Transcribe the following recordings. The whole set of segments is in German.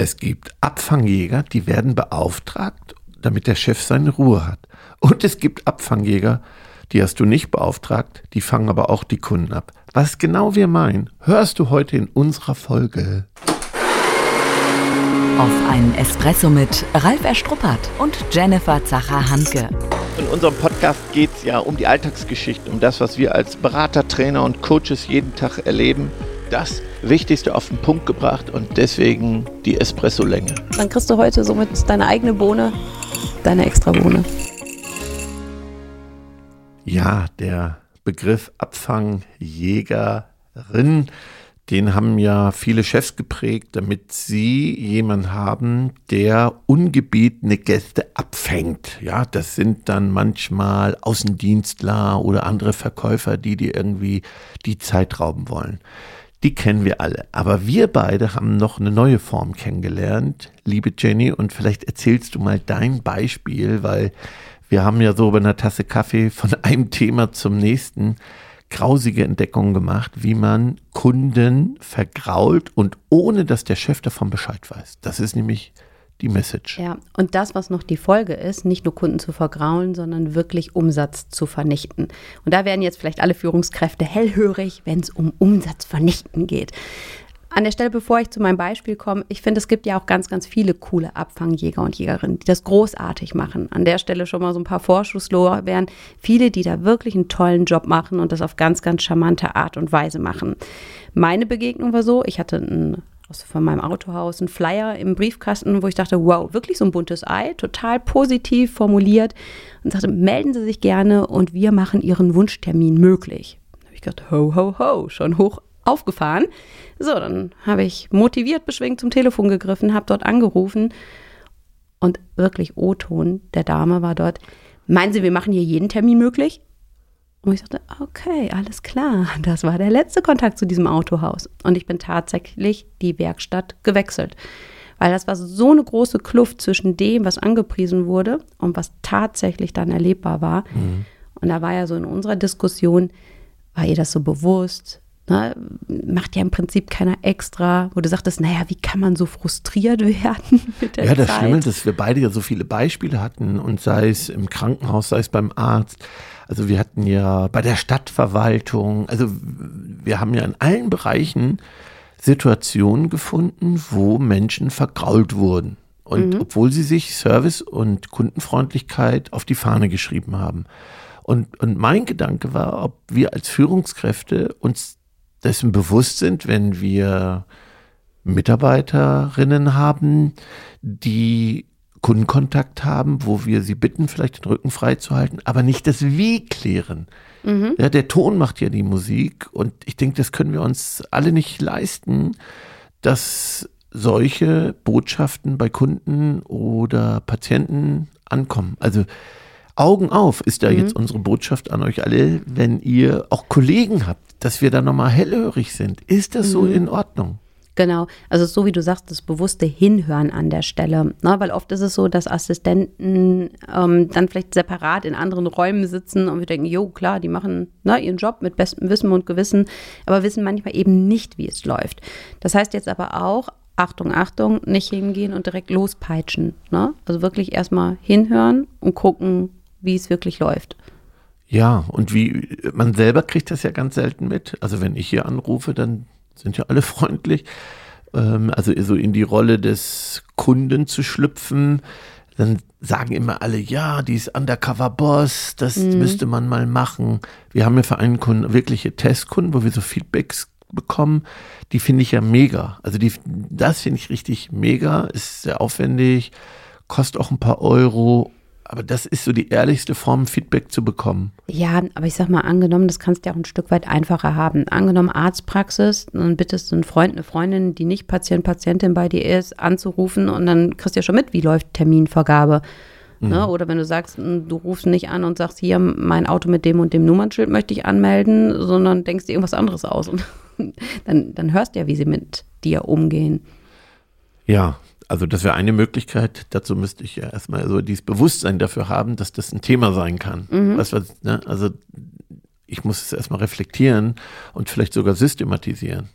Es gibt Abfangjäger, die werden beauftragt, damit der Chef seine Ruhe hat. Und es gibt Abfangjäger, die hast du nicht beauftragt, die fangen aber auch die Kunden ab. Was genau wir meinen, hörst du heute in unserer Folge. Auf einen Espresso mit Ralf Erstruppert und Jennifer Zacher-Hanke. In unserem Podcast geht es ja um die Alltagsgeschichten, um das, was wir als Berater, Trainer und Coaches jeden Tag erleben. Das Wichtigste auf den Punkt gebracht und deswegen die Espresso-Länge. Dann kriegst du heute somit deine eigene Bohne, deine extra Bohne. Ja, der Begriff Abfangjägerin, den haben ja viele Chefs geprägt, damit sie jemanden haben, der ungebetene Gäste abfängt. Ja, das sind dann manchmal Außendienstler oder andere Verkäufer, die dir irgendwie die Zeit rauben wollen. Die kennen wir alle. Aber wir beide haben noch eine neue Form kennengelernt, liebe Jenny. Und vielleicht erzählst du mal dein Beispiel, weil wir haben ja so bei einer Tasse Kaffee von einem Thema zum nächsten grausige Entdeckungen gemacht, wie man Kunden vergrault und ohne dass der Chef davon Bescheid weiß. Das ist nämlich die Message. Ja, und das, was noch die Folge ist, nicht nur Kunden zu vergraulen, sondern wirklich Umsatz zu vernichten. Und da werden jetzt vielleicht alle Führungskräfte hellhörig, wenn es um Umsatz vernichten geht. An der Stelle, bevor ich zu meinem Beispiel komme, ich finde, es gibt ja auch ganz, ganz viele coole Abfangjäger und Jägerinnen, die das großartig machen. An der Stelle schon mal so ein paar Vorschusslorbeeren. Viele, die da wirklich einen tollen Job machen und das auf ganz, ganz charmante Art und Weise machen. Meine Begegnung war so, ich hatte einen von meinem Autohaus einen Flyer im Briefkasten, wo ich dachte, wow, wirklich so ein buntes Ei, total positiv formuliert und sagte, melden Sie sich gerne und wir machen Ihren Wunschtermin möglich. Da habe ich gedacht, ho, ho, ho, schon hoch aufgefahren. So, dann habe ich motiviert beschwingt zum Telefon gegriffen, habe dort angerufen und wirklich O-Ton der Dame war dort. Meinen Sie, wir machen hier jeden Termin möglich? Und ich sagte, okay, alles klar. Das war der letzte Kontakt zu diesem Autohaus. Und ich bin tatsächlich die Werkstatt gewechselt. Weil das war so eine große Kluft zwischen dem, was angepriesen wurde und was tatsächlich dann erlebbar war. Mhm. Und da war ja so in unserer Diskussion, war ihr das so bewusst? Ne? Macht ja im Prinzip keiner extra, wo du sagtest, naja, wie kann man so frustriert werden mit der Ja, das Zeit? Schlimme ist, dass wir beide ja so viele Beispiele hatten und sei es im Krankenhaus, sei es beim Arzt also wir hatten ja bei der Stadtverwaltung, also wir haben ja in allen Bereichen Situationen gefunden, wo Menschen vergrault wurden. Und mhm. obwohl sie sich Service und Kundenfreundlichkeit auf die Fahne geschrieben haben. Und, und mein Gedanke war, ob wir als Führungskräfte uns dessen bewusst sind, wenn wir Mitarbeiterinnen haben, die Kundenkontakt haben, wo wir sie bitten, vielleicht den Rücken freizuhalten, aber nicht das Wie klären. Mhm. Ja, der Ton macht ja die Musik und ich denke, das können wir uns alle nicht leisten, dass solche Botschaften bei Kunden oder Patienten ankommen. Also Augen auf ist da mhm. jetzt unsere Botschaft an euch alle, wenn ihr auch Kollegen habt, dass wir da nochmal hellhörig sind. Ist das mhm. so in Ordnung? Genau, also so wie du sagst, das bewusste Hinhören an der Stelle. Ne? Weil oft ist es so, dass Assistenten ähm, dann vielleicht separat in anderen Räumen sitzen und wir denken, jo, klar, die machen ne, ihren Job mit bestem Wissen und Gewissen, aber wissen manchmal eben nicht, wie es läuft. Das heißt jetzt aber auch, Achtung, Achtung, nicht hingehen und direkt lospeitschen. Ne? Also wirklich erstmal hinhören und gucken, wie es wirklich läuft. Ja, und wie man selber kriegt das ja ganz selten mit. Also wenn ich hier anrufe, dann sind ja alle freundlich. Ähm, also so in die Rolle des Kunden zu schlüpfen. Dann sagen immer alle, ja, die ist Undercover-Boss, das mhm. müsste man mal machen. Wir haben ja für einen Kunden wirkliche Testkunden, wo wir so Feedbacks bekommen. Die finde ich ja mega. Also die, das finde ich richtig mega, ist sehr aufwendig, kostet auch ein paar Euro aber das ist so die ehrlichste Form, Feedback zu bekommen. Ja, aber ich sag mal, angenommen, das kannst du ja auch ein Stück weit einfacher haben. Angenommen, Arztpraxis, dann bittest du einen Freund, eine Freundin, die nicht Patient, Patientin bei dir ist, anzurufen und dann kriegst du ja schon mit, wie läuft Terminvergabe. Ne? Mhm. Ne? Oder wenn du sagst, du rufst nicht an und sagst, hier, mein Auto mit dem und dem Nummernschild möchte ich anmelden, sondern denkst dir irgendwas anderes aus. Und dann, dann hörst du ja, wie sie mit dir umgehen. Ja, also das wäre eine Möglichkeit. Dazu müsste ich ja erstmal so dieses Bewusstsein dafür haben, dass das ein Thema sein kann. Mhm. Weißt du, ne? Also ich muss es erstmal reflektieren und vielleicht sogar systematisieren.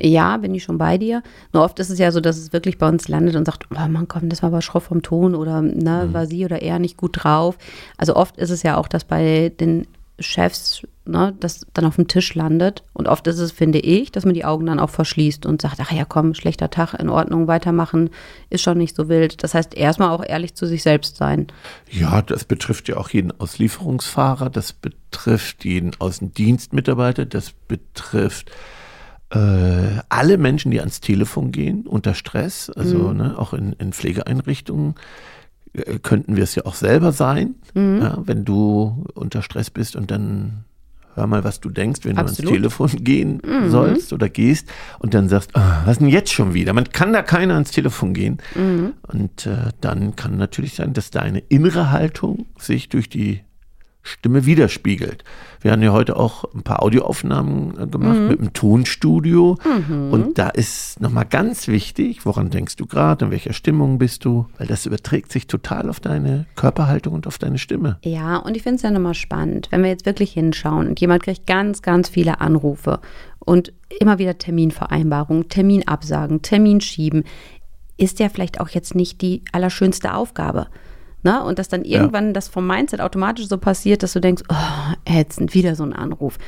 Ja, bin ich schon bei dir. Nur oft ist es ja so, dass es wirklich bei uns landet und sagt, oh Mann, komm, das war aber schroff vom Ton oder ne, Mhm. war sie oder er nicht gut drauf. Also oft ist es ja auch, dass bei den Chefs ne, das dann auf dem Tisch landet. Und oft ist es, finde ich, dass man die Augen dann auch verschließt und sagt, ach ja, komm, schlechter Tag, in Ordnung, weitermachen, ist schon nicht so wild. Das heißt, erstmal auch ehrlich zu sich selbst sein. Ja, das betrifft ja auch jeden Auslieferungsfahrer, das betrifft jeden Außendienstmitarbeiter, das betrifft äh, alle Menschen, die ans Telefon gehen unter Stress, also ne, auch in, in Pflegeeinrichtungen könnten wir es ja auch selber sein, ja, wenn du unter Stress bist und dann hör mal, was du denkst, wenn Absolut. du ans Telefon gehen sollst oder gehst und dann sagst, ah, was denn jetzt schon wieder? Man kann da keiner ans Telefon gehen. Und äh, dann kann natürlich sein, dass deine innere Haltung sich durch die Stimme widerspiegelt. Wir haben ja heute auch ein paar Audioaufnahmen äh, gemacht mit einem Tonstudio. Und da ist nochmal ganz wichtig, woran denkst du gerade, in welcher Stimmung bist du? Weil das überträgt sich total auf deine Körperhaltung und auf deine Stimme. Ja, und ich finde es ja nochmal spannend, wenn wir jetzt wirklich hinschauen und jemand kriegt ganz, ganz viele Anrufe und immer wieder Terminvereinbarungen, Terminabsagen, Termin schieben, ist ja vielleicht auch jetzt nicht die allerschönste Aufgabe. Ne? Und dass dann irgendwann das vom Mindset automatisch so passiert, dass du denkst, oh, ätzend, wieder so ein Anruf.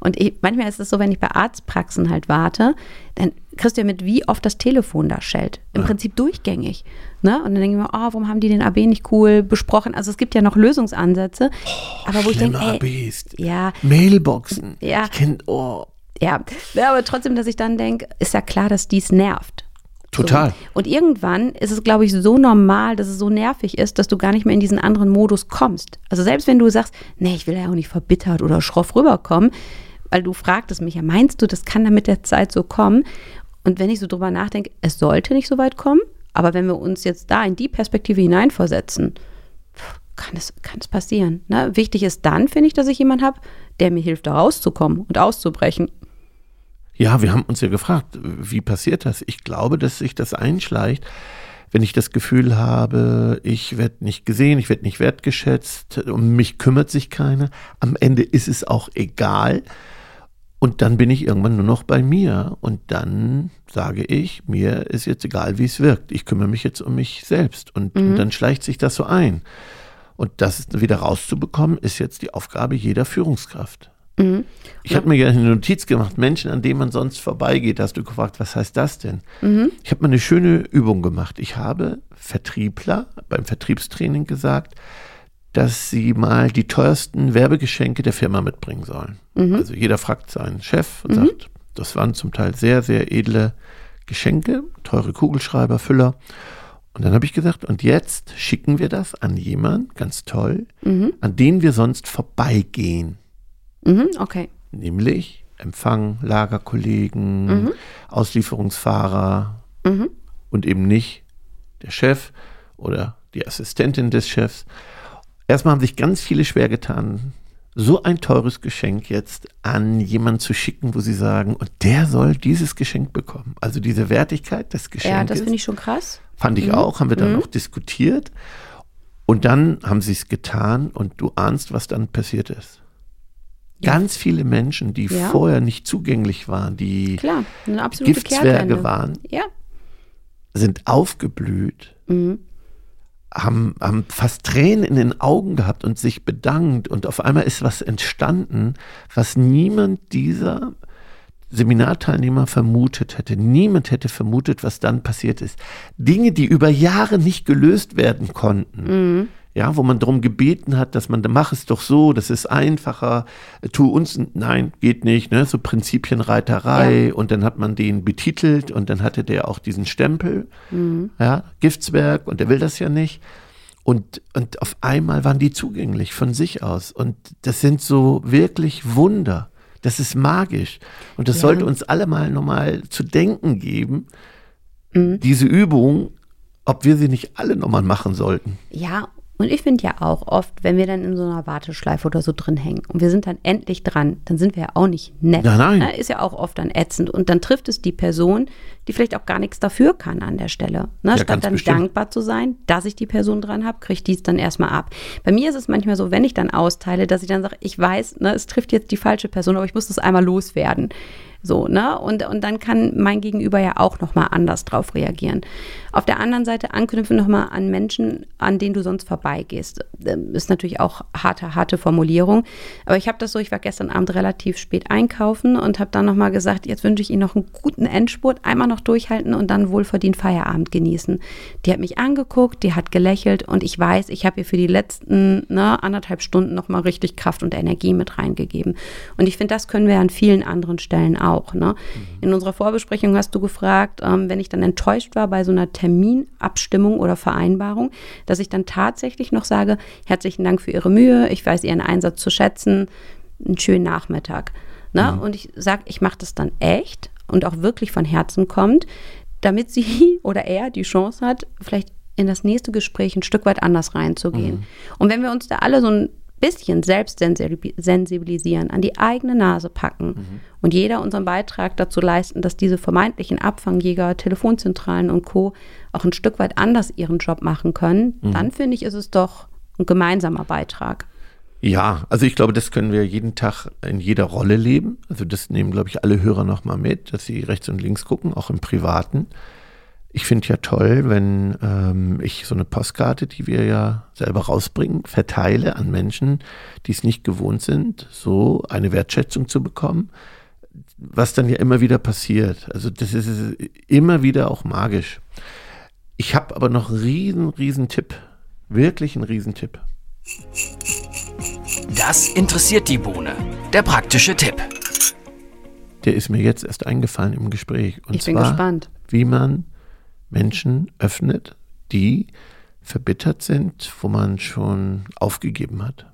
Und ich, manchmal ist es so, wenn ich bei Arztpraxen halt warte, dann kriegst du ja mit, wie oft das Telefon da schellt. Im Prinzip durchgängig. Ne? Und dann denke ich mir, oh, warum haben die den AB nicht cool besprochen? Also es gibt ja noch Lösungsansätze. aber wo ich denke, ey, ja, Mailboxen. Ja. Ich kenn, oh, ja, ja, aber trotzdem, dass ich dann denke, ist ja klar, dass dies nervt. Total. So. Und irgendwann ist es, glaube ich, so normal, dass es so nervig ist, dass du gar nicht mehr in diesen anderen Modus kommst. Also selbst wenn du sagst, nee, ich will ja auch nicht verbittert oder schroff rüberkommen, weil du fragtest mich ja, meinst du, das kann dann mit der Zeit so kommen? Und wenn ich so drüber nachdenke, es sollte nicht so weit kommen, aber wenn wir uns jetzt da in die Perspektive hineinversetzen, kann es, kann es passieren. Ne? Wichtig ist dann, finde ich, dass ich jemanden habe, der mir hilft, da rauszukommen und auszubrechen. Ja, wir haben uns ja gefragt, wie passiert das? Ich glaube, dass sich das einschleicht, wenn ich das Gefühl habe, ich werde nicht gesehen, ich werde nicht wertgeschätzt, um mich kümmert sich keiner. Am Ende ist es auch egal. Und dann bin ich irgendwann nur noch bei mir. Und dann sage ich, mir ist jetzt egal, wie es wirkt. Ich kümmere mich jetzt um mich selbst. Und, und dann schleicht sich das so ein. Und das wieder rauszubekommen, ist jetzt die Aufgabe jeder Führungskraft. Ich habe mir ja eine Notiz gemacht, Menschen, an denen man sonst vorbeigeht, hast du gefragt, was heißt das denn? Ich habe mal eine schöne Übung gemacht. Ich habe Vertriebler beim Vertriebstraining gesagt, dass sie mal die teuersten Werbegeschenke der Firma mitbringen sollen. Also jeder fragt seinen Chef und sagt, das waren zum Teil sehr, sehr edle Geschenke, teure Kugelschreiber, Füller. Und dann habe ich gesagt, und jetzt schicken wir das an jemanden, ganz toll, an den wir sonst vorbeigehen Mhm, okay. nämlich Empfang, Lagerkollegen, Auslieferungsfahrer und eben nicht der Chef oder die Assistentin des Chefs. Erstmal haben sich ganz viele schwer getan, so ein teures Geschenk jetzt an jemanden zu schicken, wo sie sagen, und der soll dieses Geschenk bekommen. Also diese Wertigkeit des Geschenkes. Ja, das finde ich schon krass. Fand ich auch, haben wir dann noch diskutiert. Und dann haben sie es getan und du ahnst, was dann passiert ist. Ganz viele Menschen, die Ja. vorher nicht zugänglich waren, die Klar, Giftzwerge Kehrtwende. waren, Ja. sind aufgeblüht, Mhm. haben, haben fast Tränen in den Augen gehabt und sich bedankt. Und auf einmal ist was entstanden, was niemand dieser Seminarteilnehmer vermutet hätte. Niemand hätte vermutet, was dann passiert ist. Dinge, die über Jahre nicht gelöst werden konnten. Ja, wo man darum gebeten hat, dass man, mach es doch so, das ist einfacher, tu uns, nein, geht nicht, ne, so Prinzipienreiterei und dann hat man den betitelt und dann hatte der auch diesen Stempel, ja, Giftswerk und der will das ja nicht. Und, und auf einmal waren die zugänglich von sich aus. Und das sind so wirklich Wunder. Das ist magisch. Und das Ja. sollte uns alle mal nochmal zu denken geben, diese Übung, ob wir sie nicht alle nochmal machen sollten. Ja, und ich finde ja auch oft, wenn wir dann in so einer Warteschleife oder so drin hängen und wir sind dann endlich dran, dann sind wir ja auch nicht nett. Nein, nein. Ne? Ist ja auch oft dann ätzend. Und dann trifft es die Person, die vielleicht auch gar nichts dafür kann an der Stelle. Ne? Ja, Statt dann bestimmt. dankbar zu sein, dass ich die Person dran habe, kriegt die es dann erstmal ab. Bei mir ist es manchmal so, wenn ich dann austeile, dass ich dann sage, ich weiß, ne, es trifft jetzt die falsche Person, aber ich muss das einmal loswerden. So, ne? Und, und dann kann mein Gegenüber ja auch nochmal anders drauf reagieren. Auf der anderen Seite anknüpfen nochmal an Menschen, an denen du sonst vorbeigehst. Ähm, ist natürlich auch harte, harte Formulierung. Aber ich habe das so, ich war gestern Abend relativ spät einkaufen und habe dann nochmal gesagt, jetzt wünsche ich Ihnen noch einen guten Endspurt, einmal noch durchhalten und dann wohlverdient Feierabend genießen. Die hat mich angeguckt, die hat gelächelt und ich weiß, ich habe ihr für die letzten ne, anderthalb Stunden nochmal richtig Kraft und Energie mit reingegeben. Und ich finde, das können wir an vielen anderen Stellen auch. Ne? Mhm. In unserer Vorbesprechung hast du gefragt, ähm, wenn ich dann enttäuscht war bei so einer Terminabstimmung oder Vereinbarung, dass ich dann tatsächlich noch sage, herzlichen Dank für Ihre Mühe, ich weiß Ihren Einsatz zu schätzen, einen schönen Nachmittag. Ne? Mhm. Und ich sage, ich mache das dann echt und auch wirklich von Herzen kommt, damit sie oder er die Chance hat, vielleicht in das nächste Gespräch ein Stück weit anders reinzugehen. Mhm. Und wenn wir uns da alle so ein bisschen selbst sensibilisieren, an die eigene Nase packen mhm. und jeder unseren Beitrag dazu leisten, dass diese vermeintlichen Abfangjäger, Telefonzentralen und Co. auch ein Stück weit anders ihren Job machen können, mhm. dann finde ich, ist es doch ein gemeinsamer Beitrag. Ja, also ich glaube, das können wir jeden Tag in jeder Rolle leben. Also das nehmen, glaube ich, alle Hörer nochmal mit, dass sie rechts und links gucken, auch im Privaten. Ich finde ja toll, wenn ähm, ich so eine Postkarte, die wir ja selber rausbringen, verteile an Menschen, die es nicht gewohnt sind, so eine Wertschätzung zu bekommen, was dann ja immer wieder passiert. Also das ist immer wieder auch magisch. Ich habe aber noch einen riesen, riesen Tipp. Wirklich einen riesen Tipp. Das interessiert die Bohne. Der praktische Tipp. Der ist mir jetzt erst eingefallen im Gespräch. Und ich bin zwar, gespannt. Wie man Menschen öffnet, die verbittert sind, wo man schon aufgegeben hat.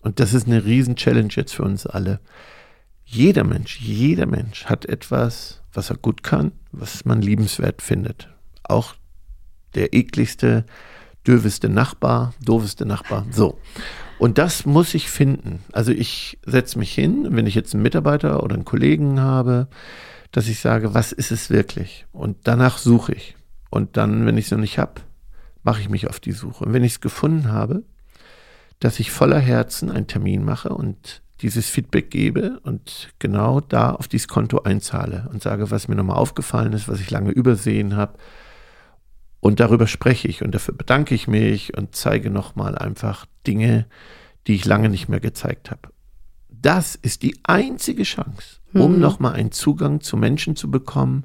Und das ist eine riesen Challenge jetzt für uns alle. Jeder Mensch, jeder Mensch hat etwas, was er gut kann, was man liebenswert findet. Auch der ekligste, dürfeste Nachbar, doofeste Nachbar. So. Und das muss ich finden. Also ich setze mich hin, wenn ich jetzt einen Mitarbeiter oder einen Kollegen habe, dass ich sage, was ist es wirklich? Und danach suche ich. Und dann, wenn ich es noch nicht habe, mache ich mich auf die Suche. Und wenn ich es gefunden habe, dass ich voller Herzen einen Termin mache und dieses Feedback gebe und genau da auf dieses Konto einzahle und sage, was mir nochmal aufgefallen ist, was ich lange übersehen habe. Und darüber spreche ich und dafür bedanke ich mich und zeige nochmal einfach Dinge, die ich lange nicht mehr gezeigt habe. Das ist die einzige Chance, um mhm. nochmal einen Zugang zu Menschen zu bekommen.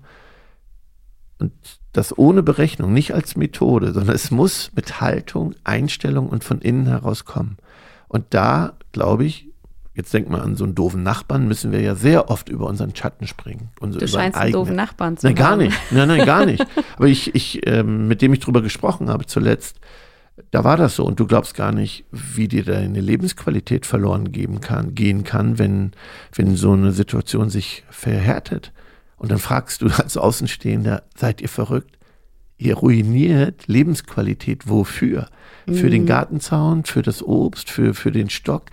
Und das ohne Berechnung, nicht als Methode, sondern es muss mit Haltung, Einstellung und von innen heraus kommen. Und da, glaube ich, jetzt denkt man an so einen doofen Nachbarn, müssen wir ja sehr oft über unseren Schatten springen. du scheinst einen doofen Nachbarn zu nein, haben. Nein, gar nicht. Nein, nein, gar nicht. Aber ich, ich ähm, mit dem ich drüber gesprochen habe zuletzt, da war das so und du glaubst gar nicht, wie dir deine Lebensqualität verloren geben kann, gehen kann, wenn, wenn so eine Situation sich verhärtet. Und dann fragst du als Außenstehender, seid ihr verrückt? Ihr ruiniert Lebensqualität wofür? Mhm. Für den mhm. Gartenzaun, für das Obst, für, für den Stock.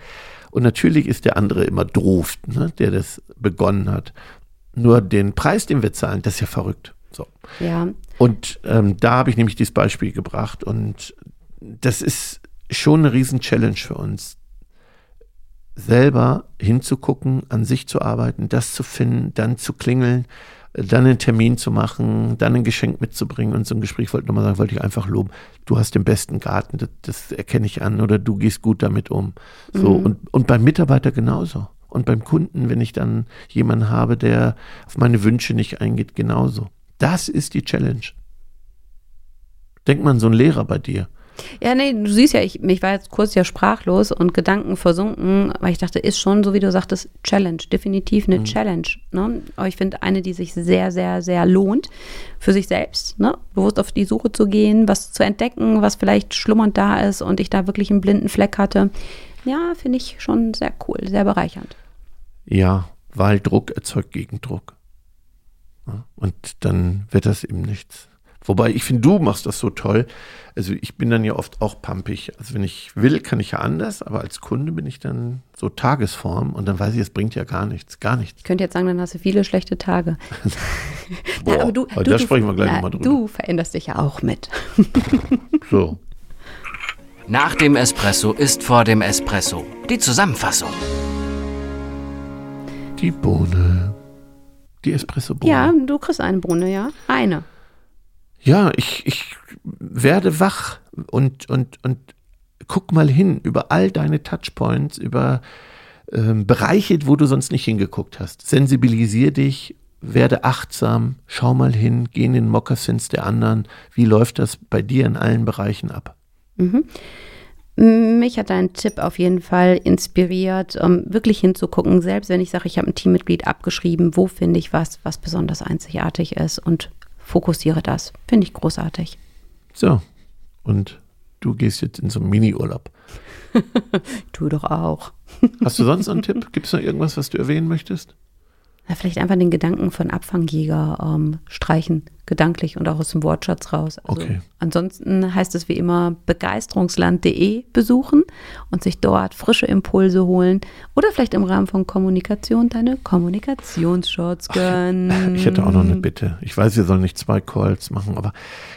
Und natürlich ist der andere immer doof, ne, der das begonnen hat. Nur den Preis, den wir zahlen, das ist ja verrückt. So. Ja. Und ähm, da habe ich nämlich dieses Beispiel gebracht. Und das ist schon eine Riesen-Challenge für uns, selber hinzugucken, an sich zu arbeiten, das zu finden, dann zu klingeln, dann einen Termin zu machen, dann ein Geschenk mitzubringen und so ein Gespräch wollte ich nochmal sagen, wollte ich einfach loben. Du hast den besten Garten, das, das erkenne ich an oder du gehst gut damit um. So mhm. und, und beim Mitarbeiter genauso. Und beim Kunden, wenn ich dann jemanden habe, der auf meine Wünsche nicht eingeht, genauso. Das ist die Challenge. Denk mal an so einen Lehrer bei dir. Ja, nee, du siehst ja, ich, ich war jetzt kurz ja sprachlos und Gedanken versunken, weil ich dachte, ist schon, so wie du sagtest, Challenge, definitiv eine mhm. Challenge. Ne? Aber ich finde eine, die sich sehr, sehr, sehr lohnt für sich selbst, ne? bewusst auf die Suche zu gehen, was zu entdecken, was vielleicht schlummernd da ist und ich da wirklich einen blinden Fleck hatte. Ja, finde ich schon sehr cool, sehr bereichernd. Ja, weil Druck erzeugt Gegendruck. Und dann wird das eben nichts. Wobei ich finde, du machst das so toll. Also ich bin dann ja oft auch pampig. Also wenn ich will, kann ich ja anders, aber als Kunde bin ich dann so Tagesform und dann weiß ich, es bringt ja gar nichts, gar nichts. Ich könnte jetzt sagen, dann hast du viele schlechte Tage. Boah, na, aber du, aber du, da sprechen wir gleich nochmal drüber. Du veränderst dich ja auch mit. so. Nach dem Espresso ist vor dem Espresso. Die Zusammenfassung. Die Bohne die Espressobohne. Ja, du kriegst eine Bohne, ja. Eine. Ja, ich, ich werde wach und, und, und guck mal hin über all deine Touchpoints, über ähm, Bereiche, wo du sonst nicht hingeguckt hast. Sensibilisier dich, werde achtsam, schau mal hin, geh in den Moccasins der anderen. Wie läuft das bei dir in allen Bereichen ab? Mhm. Mich hat dein Tipp auf jeden Fall inspiriert, um wirklich hinzugucken, selbst wenn ich sage, ich habe ein Teammitglied abgeschrieben, wo finde ich was, was besonders einzigartig ist und fokussiere das. Finde ich großartig. So, und du gehst jetzt in so einen Mini-Urlaub. du doch auch. Hast du sonst einen Tipp? Gibt es noch irgendwas, was du erwähnen möchtest? Ja, vielleicht einfach den Gedanken von Abfangjäger ähm, streichen, gedanklich und auch aus dem Wortschatz raus. Also okay. Ansonsten heißt es wie immer begeisterungsland.de besuchen und sich dort frische Impulse holen oder vielleicht im Rahmen von Kommunikation deine Kommunikationsshots gönnen. Ich hätte auch noch eine Bitte. Ich weiß, wir sollen nicht zwei Calls machen, aber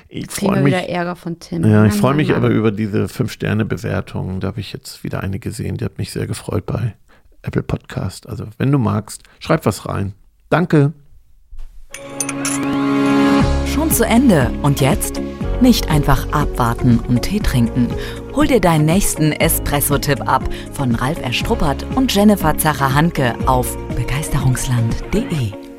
ich freue mich. wieder Ärger von Tim. Ja, ich freue mich aber über diese Fünf-Sterne-Bewertungen. Da habe ich jetzt wieder eine gesehen, die hat mich sehr gefreut bei Apple Podcast. Also wenn du magst, schreib was rein. Danke. Schon zu Ende. Und jetzt? Nicht einfach abwarten und Tee trinken. Hol dir deinen nächsten Espresso-Tipp ab von Ralf Erstruppert und Jennifer Zacher-Hanke auf begeisterungsland.de.